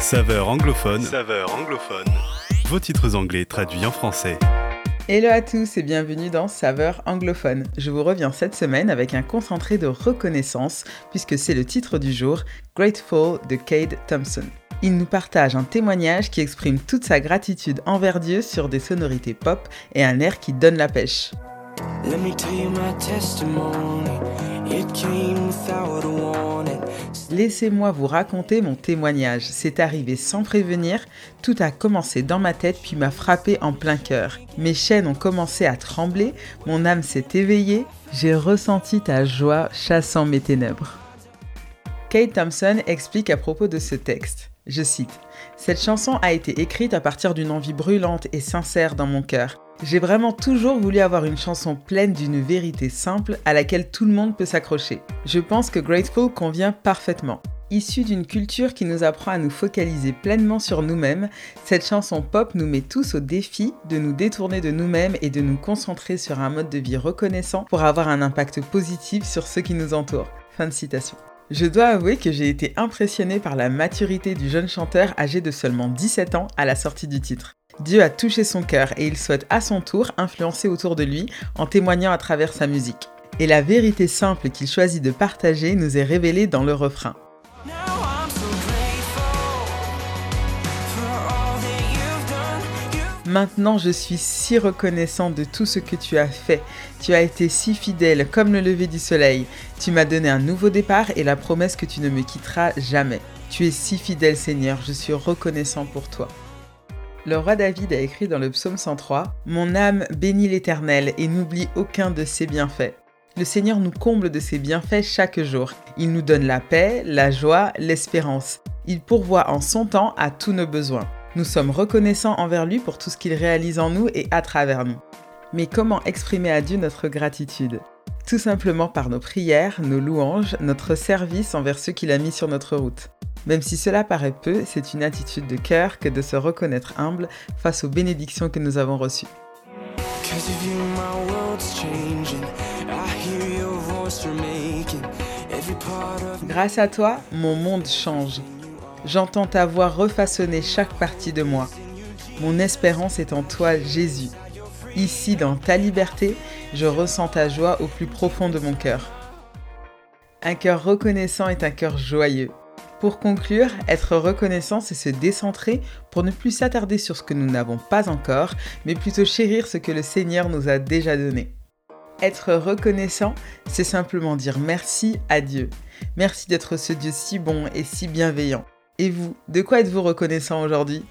Saveur anglophone. Saveur anglophone. Vos titres anglais traduits en français. Hello à tous et bienvenue dans Saveur anglophone. Je vous reviens cette semaine avec un concentré de reconnaissance puisque c'est le titre du jour, Grateful de Cade Thompson. Il nous partage un témoignage qui exprime toute sa gratitude envers Dieu sur des sonorités pop et un air qui donne la pêche. Laissez-moi vous raconter mon témoignage. C'est arrivé sans prévenir, tout a commencé dans ma tête puis m'a frappé en plein cœur. Mes chaînes ont commencé à trembler, mon âme s'est éveillée, j'ai ressenti ta joie chassant mes ténèbres. Kate Thompson explique à propos de ce texte. Je cite Cette chanson a été écrite à partir d'une envie brûlante et sincère dans mon cœur. J'ai vraiment toujours voulu avoir une chanson pleine d'une vérité simple à laquelle tout le monde peut s'accrocher. Je pense que Grateful convient parfaitement. Issue d'une culture qui nous apprend à nous focaliser pleinement sur nous-mêmes, cette chanson pop nous met tous au défi de nous détourner de nous-mêmes et de nous concentrer sur un mode de vie reconnaissant pour avoir un impact positif sur ceux qui nous entourent. Fin de citation. Je dois avouer que j'ai été impressionné par la maturité du jeune chanteur âgé de seulement 17 ans à la sortie du titre. Dieu a touché son cœur et il souhaite à son tour influencer autour de lui en témoignant à travers sa musique. Et la vérité simple qu'il choisit de partager nous est révélée dans le refrain. Maintenant, je suis si reconnaissant de tout ce que tu as fait. Tu as été si fidèle comme le lever du soleil. Tu m'as donné un nouveau départ et la promesse que tu ne me quitteras jamais. Tu es si fidèle Seigneur, je suis reconnaissant pour toi. Le roi David a écrit dans le psaume 103 Mon âme bénit l'Éternel et n'oublie aucun de ses bienfaits. Le Seigneur nous comble de ses bienfaits chaque jour. Il nous donne la paix, la joie, l'espérance. Il pourvoit en son temps à tous nos besoins. Nous sommes reconnaissants envers lui pour tout ce qu'il réalise en nous et à travers nous. Mais comment exprimer à Dieu notre gratitude? Tout simplement par nos prières, nos louanges, notre service envers ceux qu'il a mis sur notre route. Même si cela paraît peu, c'est une attitude de cœur que de se reconnaître humble face aux bénédictions que nous avons reçues. Grâce à toi, mon monde change. J'entends ta voix refaçonner chaque partie de moi. Mon espérance est en toi, Jésus. Ici, dans ta liberté, je ressens ta joie au plus profond de mon cœur. Un cœur reconnaissant est un cœur joyeux. Pour conclure, être reconnaissant, c'est se décentrer pour ne plus s'attarder sur ce que nous n'avons pas encore, mais plutôt chérir ce que le Seigneur nous a déjà donné. Être reconnaissant, c'est simplement dire merci à Dieu. Merci d'être ce Dieu si bon et si bienveillant. Et vous, de quoi êtes-vous reconnaissant aujourd'hui?